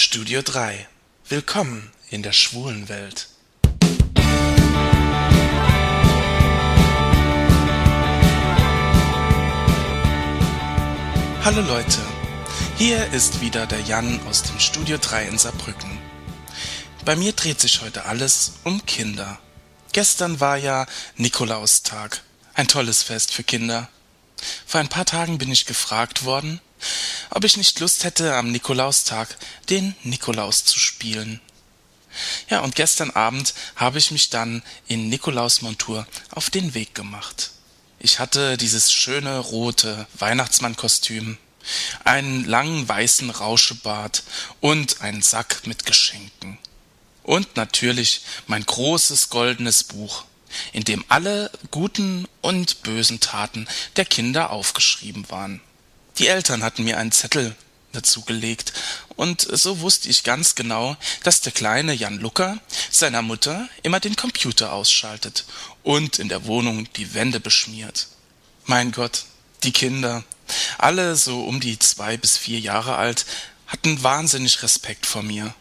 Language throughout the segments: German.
Studio 3. Willkommen in der schwulen Welt. Hallo Leute, hier ist wieder der Jan aus dem Studio 3 in Saarbrücken. Bei mir dreht sich heute alles um Kinder. Gestern war ja Nikolaustag, ein tolles Fest für Kinder. Vor ein paar Tagen bin ich gefragt worden, ob ich nicht Lust hätte, am Nikolaustag den Nikolaus zu spielen. Ja, und gestern Abend habe ich mich dann in Nikolausmontur auf den Weg gemacht. Ich hatte dieses schöne rote Weihnachtsmannkostüm, einen langen weißen Rauschebart und einen Sack mit Geschenken. Und natürlich mein großes goldenes Buch, in dem alle guten und bösen Taten der Kinder aufgeschrieben waren. Die Eltern hatten mir einen Zettel dazu gelegt, und so wusste ich ganz genau, dass der kleine Jan Lucker seiner Mutter immer den Computer ausschaltet und in der Wohnung die Wände beschmiert. Mein Gott, die Kinder, alle so um die zwei bis vier Jahre alt, hatten wahnsinnig Respekt vor mir.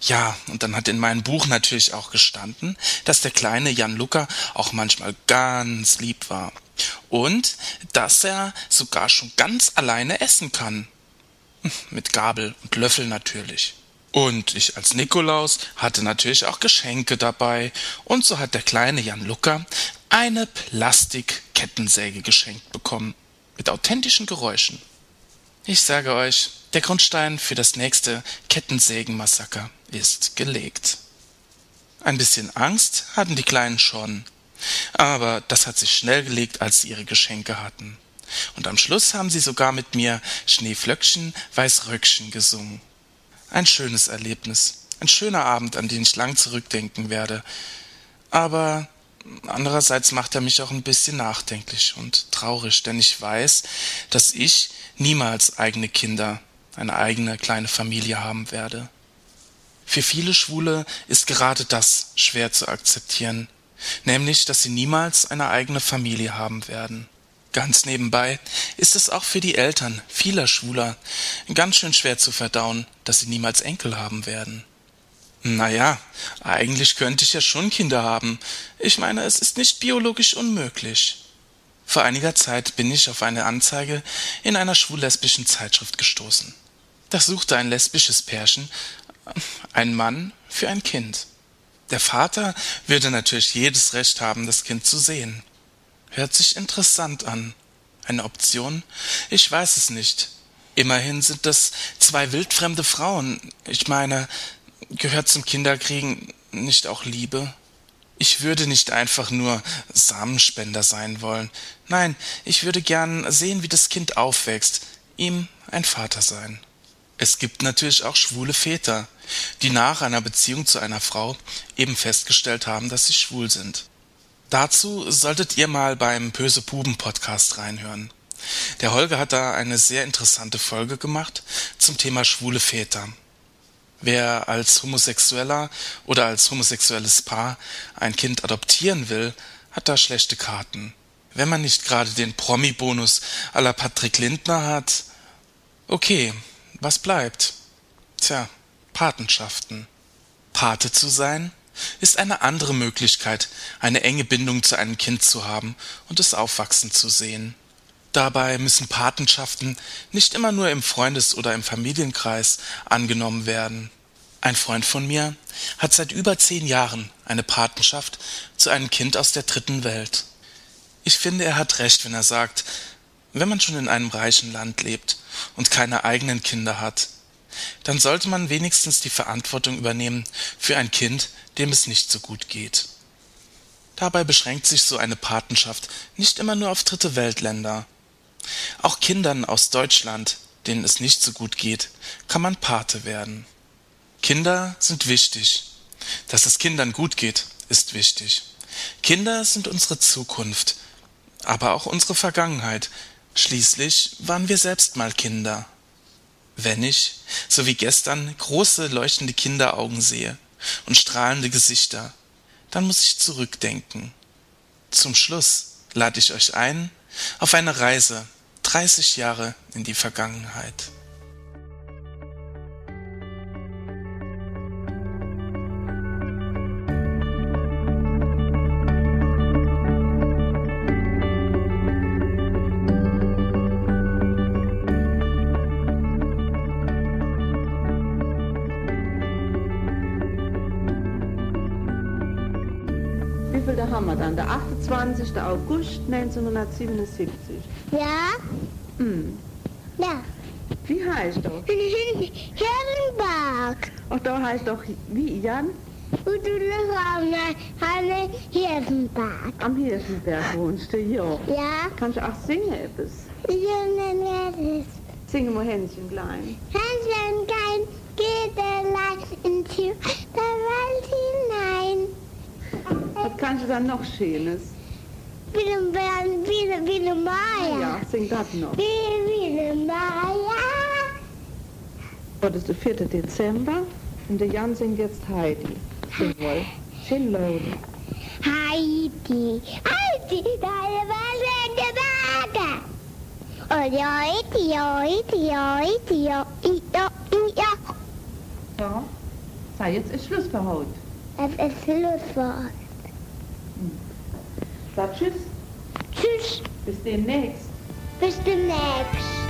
Ja, und dann hat in meinem Buch natürlich auch gestanden, dass der kleine Jan Lucker auch manchmal ganz lieb war und dass er sogar schon ganz alleine essen kann. Mit Gabel und Löffel natürlich. Und ich als Nikolaus hatte natürlich auch Geschenke dabei, und so hat der kleine Jan Lucker eine Plastikkettensäge geschenkt bekommen, mit authentischen Geräuschen. Ich sage euch, der Grundstein für das nächste Kettensägenmassaker ist gelegt. Ein bisschen Angst hatten die Kleinen schon, aber das hat sich schnell gelegt, als sie ihre Geschenke hatten. Und am Schluss haben sie sogar mit mir Schneeflöckchen, Weißröckchen gesungen. Ein schönes Erlebnis, ein schöner Abend, an den ich lang zurückdenken werde. Aber andererseits macht er mich auch ein bisschen nachdenklich und traurig, denn ich weiß, dass ich niemals eigene Kinder, eine eigene kleine Familie haben werde. Für viele Schwule ist gerade das schwer zu akzeptieren, nämlich dass sie niemals eine eigene Familie haben werden. Ganz nebenbei ist es auch für die Eltern vieler Schwuler ganz schön schwer zu verdauen, dass sie niemals Enkel haben werden. Naja, eigentlich könnte ich ja schon Kinder haben. Ich meine, es ist nicht biologisch unmöglich. Vor einiger Zeit bin ich auf eine Anzeige in einer schwul-lesbischen Zeitschrift gestoßen. Da suchte ein lesbisches Pärchen ein Mann für ein Kind. Der Vater würde natürlich jedes Recht haben, das Kind zu sehen. Hört sich interessant an. Eine Option? Ich weiß es nicht. Immerhin sind das zwei wildfremde Frauen. Ich meine, gehört zum Kinderkriegen nicht auch Liebe? Ich würde nicht einfach nur Samenspender sein wollen. Nein, ich würde gern sehen, wie das Kind aufwächst, ihm ein Vater sein. Es gibt natürlich auch schwule Väter, die nach einer Beziehung zu einer Frau eben festgestellt haben, dass sie schwul sind. Dazu solltet ihr mal beim Böse Puben Podcast reinhören. Der Holger hat da eine sehr interessante Folge gemacht zum Thema schwule Väter. Wer als Homosexueller oder als homosexuelles Paar ein Kind adoptieren will, hat da schlechte Karten. Wenn man nicht gerade den Promi-Bonus la Patrick Lindner hat, okay, was bleibt? Tja, Patenschaften. Pate zu sein ist eine andere Möglichkeit, eine enge Bindung zu einem Kind zu haben und es aufwachsen zu sehen. Dabei müssen Patenschaften nicht immer nur im Freundes- oder im Familienkreis angenommen werden. Ein Freund von mir hat seit über zehn Jahren eine Patenschaft zu einem Kind aus der dritten Welt. Ich finde, er hat recht, wenn er sagt, wenn man schon in einem reichen Land lebt und keine eigenen Kinder hat, dann sollte man wenigstens die Verantwortung übernehmen für ein Kind, dem es nicht so gut geht. Dabei beschränkt sich so eine Patenschaft nicht immer nur auf dritte Weltländer. Auch Kindern aus Deutschland, denen es nicht so gut geht, kann man Pate werden. Kinder sind wichtig. Dass es Kindern gut geht, ist wichtig. Kinder sind unsere Zukunft, aber auch unsere Vergangenheit, Schließlich waren wir selbst mal Kinder. Wenn ich, so wie gestern, große leuchtende Kinderaugen sehe und strahlende Gesichter, dann muss ich zurückdenken. Zum Schluss lade ich euch ein auf eine Reise 30 Jahre in die Vergangenheit. Haben wir dann, der 28. August 1977. Ja? Hm. Ja. Wie heißt doch? Hirnberg. Ach, da heißt doch, wie, Jan? Und du Hanne, Hirnberg. Am Hirschenberg wohnst du, ja. Ja? Kannst du auch singen etwas? Junge Singen wir Händchen klein. Händchen kein geht allein into der Welt hinein. Was kannst du dann noch Schönes? Eine, wie eine Maya. Ja, sing das noch. Wie eine Maya. Heute ist der 4. Dezember und der Jan singt jetzt Heidi. Sing wohl. Schön laut. Heidi, Heidi, deine wahnsinnige Berge. Und ja, Heidi, ja, Heidi, ja, Heidi, ja, ja, ja. Ja. So, jetzt ist Schluss für heute. Es ist Schlusswort. Sag Tschüss. Tschüss, Bis demnächst. bis demnächst.